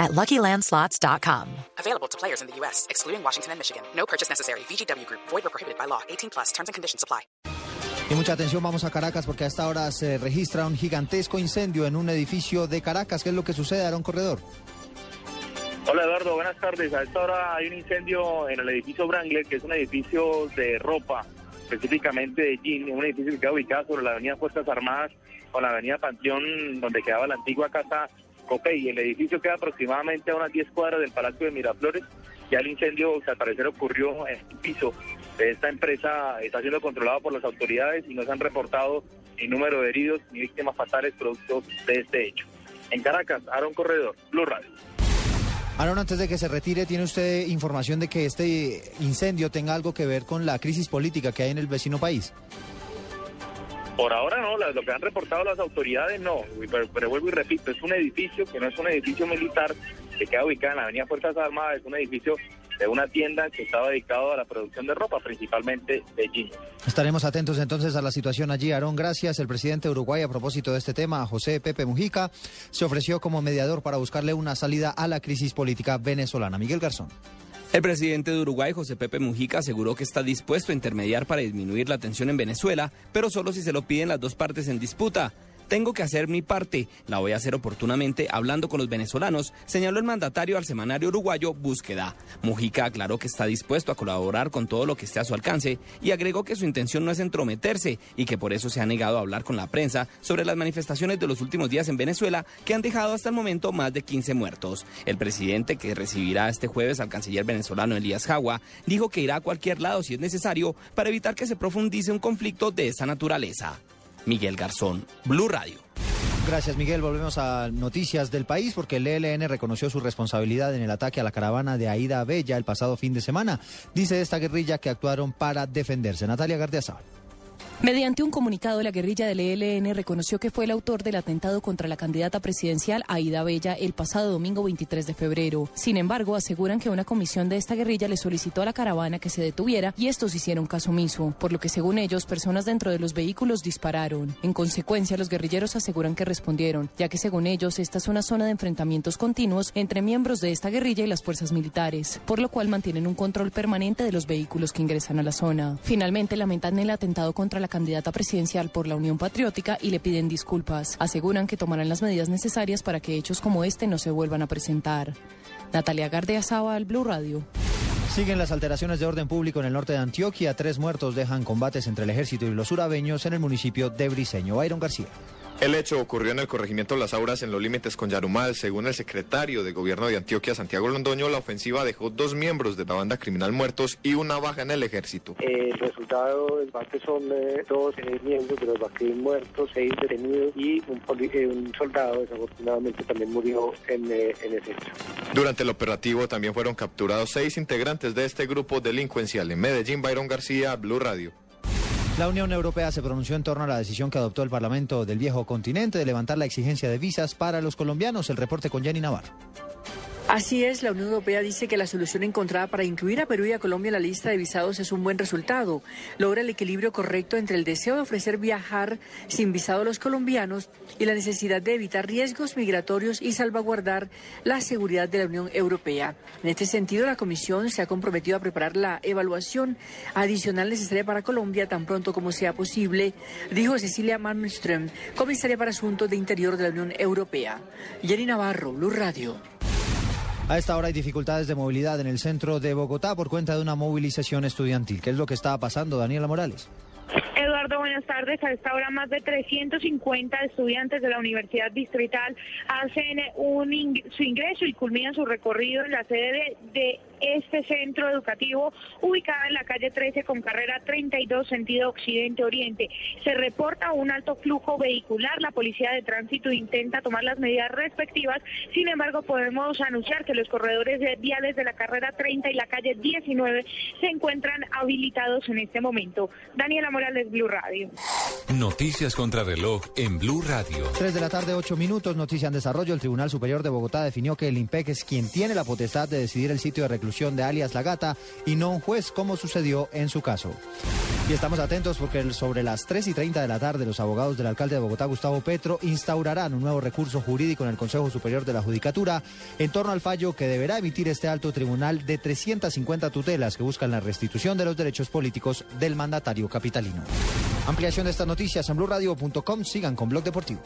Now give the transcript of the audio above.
at LuckyLandSlots.com. Available to players in the U.S., excluding Washington and Michigan. No purchase necessary. VGW Group. Void or prohibited by law. 18 plus. Terms and conditions apply. Y mucha atención, vamos a Caracas porque a esta hora se registra un gigantesco incendio en un edificio de Caracas. ¿Qué es lo que sucede, Aaron Corredor? Hola Eduardo, buenas tardes. A esta hora hay un incendio en el edificio Brangler, que es un edificio de ropa, específicamente de jean, un edificio que queda ubicado sobre la avenida Fuerzas Armadas con la avenida Panteón, donde quedaba la antigua casa Copey. El edificio queda aproximadamente a unas 10 cuadras del Palacio de Miraflores. Ya el incendio, que al parecer ocurrió en el piso esta empresa, está siendo controlado por las autoridades y no se han reportado ni número de heridos ni víctimas fatales producto de este hecho. En Caracas, Aaron Corredor, Blue Radio. Aaron, antes de que se retire, ¿tiene usted información de que este incendio tenga algo que ver con la crisis política que hay en el vecino país? Por ahora no, lo que han reportado las autoridades no, pero, vuelvo y repito, es un edificio que no es un edificio militar que queda ubicado en la Avenida Fuerzas Armadas, es un edificio de una tienda que estaba dedicado a la producción de ropa, principalmente de jeans. Estaremos atentos entonces a la situación allí. Aarón, gracias. El presidente de Uruguay, a propósito de este tema, José Pepe Mujica, se ofreció como mediador para buscarle una salida a la crisis política venezolana. Miguel Garzón. El presidente de Uruguay, José Pepe Mujica, aseguró que está dispuesto a intermediar para disminuir la tensión en Venezuela, pero solo si se lo piden las dos partes en disputa. Tengo que hacer mi parte, la voy a hacer oportunamente hablando con los venezolanos, señaló el mandatario al semanario uruguayo Búsqueda. Mujica aclaró que está dispuesto a colaborar con todo lo que esté a su alcance y agregó que su intención no es entrometerse y que por eso se ha negado a hablar con la prensa sobre las manifestaciones de los últimos días en Venezuela que han dejado hasta el momento más de 15 muertos. El presidente, que recibirá este jueves al canciller venezolano Elías Jagua, dijo que irá a cualquier lado si es necesario para evitar que se profundice un conflicto de esa naturaleza. Miguel Garzón, Blue Radio. Gracias, Miguel. Volvemos a noticias del país porque el ELN reconoció su responsabilidad en el ataque a la caravana de Aida Bella el pasado fin de semana. Dice esta guerrilla que actuaron para defenderse. Natalia Gardiazabal. Mediante un comunicado, la guerrilla del ELN reconoció que fue el autor del atentado contra la candidata presidencial Aida Bella el pasado domingo 23 de febrero. Sin embargo, aseguran que una comisión de esta guerrilla le solicitó a la caravana que se detuviera y estos hicieron caso omiso, por lo que según ellos, personas dentro de los vehículos dispararon. En consecuencia, los guerrilleros aseguran que respondieron, ya que según ellos, esta es una zona de enfrentamientos continuos entre miembros de esta guerrilla y las fuerzas militares, por lo cual mantienen un control permanente de los vehículos que ingresan a la zona. Finalmente, lamentan el atentado contra la candidata presidencial por la Unión Patriótica y le piden disculpas. Aseguran que tomarán las medidas necesarias para que hechos como este no se vuelvan a presentar. Natalia Gardeazaba, al Blue Radio. Siguen las alteraciones de orden público en el norte de Antioquia. Tres muertos dejan combates entre el ejército y los urabeños en el municipio de Briseño. Byron García. El hecho ocurrió en el corregimiento Las Auras en los límites con Yarumal. Según el secretario de gobierno de Antioquia, Santiago Londoño, la ofensiva dejó dos miembros de la banda criminal muertos y una baja en el ejército. El resultado del bate son eh, dos eh, miembros de los baqueros muertos, seis detenidos y un, eh, un, soldado desafortunadamente también murió en, en ese hecho. Durante el operativo también fueron capturados seis integrantes de este grupo delincuencial. En Medellín, Byron García, Blue Radio. La Unión Europea se pronunció en torno a la decisión que adoptó el Parlamento del viejo continente de levantar la exigencia de visas para los colombianos. El reporte con Jenny Navarro. Así es, la Unión Europea dice que la solución encontrada para incluir a Perú y a Colombia en la lista de visados es un buen resultado. Logra el equilibrio correcto entre el deseo de ofrecer viajar sin visado a los colombianos y la necesidad de evitar riesgos migratorios y salvaguardar la seguridad de la Unión Europea. En este sentido, la Comisión se ha comprometido a preparar la evaluación adicional necesaria para Colombia tan pronto como sea posible, dijo Cecilia Malmström, comisaria para Asuntos de Interior de la Unión Europea. Jenny Navarro, Blue Radio. A esta hora hay dificultades de movilidad en el centro de Bogotá por cuenta de una movilización estudiantil. ¿Qué es lo que está pasando, Daniela Morales? Eduardo, buenas tardes. A esta hora más de 350 estudiantes de la Universidad Distrital hacen un su ingreso y culminan su recorrido en la sede de, de este centro educativo ubicado en la calle 13 con carrera 32 sentido occidente-oriente. Se reporta un alto flujo vehicular. La policía de tránsito intenta tomar las medidas respectivas. Sin embargo, podemos anunciar que los corredores viales de la carrera 30 y la calle 19 se encuentran habilitados en este momento. Daniela Morales, Blue Radio. Noticias contra reloj en Blue Radio. 3 de la tarde, 8 minutos. Noticia en desarrollo. El Tribunal Superior de Bogotá definió que el IMPEC es quien tiene la potestad de decidir el sitio de reclusión de alias La Gata y no un juez, como sucedió en su caso. Y estamos atentos porque sobre las 3 y 30 de la tarde los abogados del alcalde de Bogotá, Gustavo Petro, instaurarán un nuevo recurso jurídico en el Consejo Superior de la Judicatura en torno al fallo que deberá emitir este alto tribunal de 350 tutelas que buscan la restitución de los derechos políticos del mandatario capitalino. Ampliación de estas noticias en blurradio.com. Sigan con Blog Deportivo.